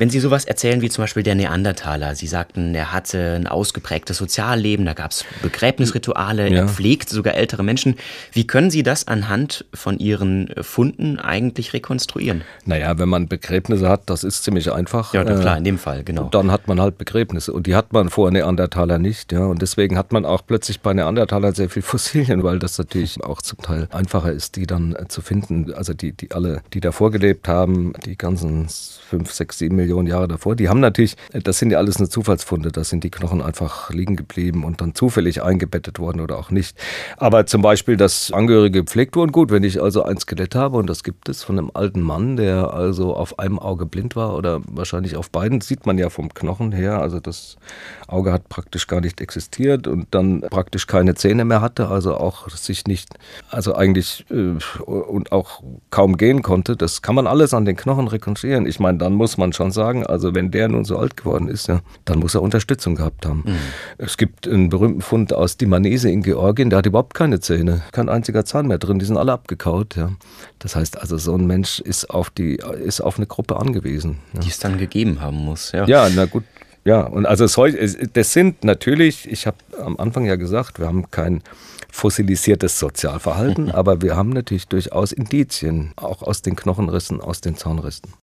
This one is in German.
Wenn Sie sowas erzählen wie zum Beispiel der Neandertaler, Sie sagten, er hatte ein ausgeprägtes Sozialleben, da gab es Begräbnisrituale, ja. er pflegte sogar ältere Menschen. Wie können Sie das anhand von Ihren Funden eigentlich rekonstruieren? Naja, wenn man Begräbnisse hat, das ist ziemlich einfach. Ja, klar, in dem Fall, genau. Und dann hat man halt Begräbnisse und die hat man vor Neandertaler nicht, ja. Und deswegen hat man auch plötzlich bei Neandertalern sehr viel Fossilien, weil das natürlich auch zum Teil einfacher ist, die dann zu finden. Also die, die alle, die davor gelebt haben, die ganzen fünf, sechs, sieben Millionen Jahre davor, die haben natürlich, das sind ja alles nur Zufallsfunde, da sind die Knochen einfach liegen geblieben und dann zufällig eingebettet worden oder auch nicht. Aber zum Beispiel, dass Angehörige gepflegt wurden, gut, wenn ich also ein Skelett habe und das gibt es von einem alten Mann, der also auf einem Auge blind war oder wahrscheinlich auf beiden, sieht man ja vom Knochen her, also das Auge hat praktisch gar nicht existiert und dann praktisch keine Zähne mehr hatte, also auch sich nicht, also eigentlich äh, und auch kaum gehen konnte. Das kann man alles an den Knochen rekonstruieren. Ich meine, dann muss man schon sagen, also wenn der nun so alt geworden ist, ja, dann muss er Unterstützung gehabt haben. Mhm. Es gibt einen berühmten Fund aus Dimanese in Georgien, der hat überhaupt keine Zähne, kein einziger Zahn mehr drin, die sind alle abgekaut. Ja. Das heißt also, so ein Mensch ist auf die, ist auf eine Gruppe angewiesen. Ja. Die es dann gegeben haben muss. Ja, ja na gut, ja, und also das sind natürlich, ich habe am Anfang ja gesagt, wir haben kein fossilisiertes Sozialverhalten, aber wir haben natürlich durchaus Indizien, auch aus den Knochenrissen, aus den Zahnrissen.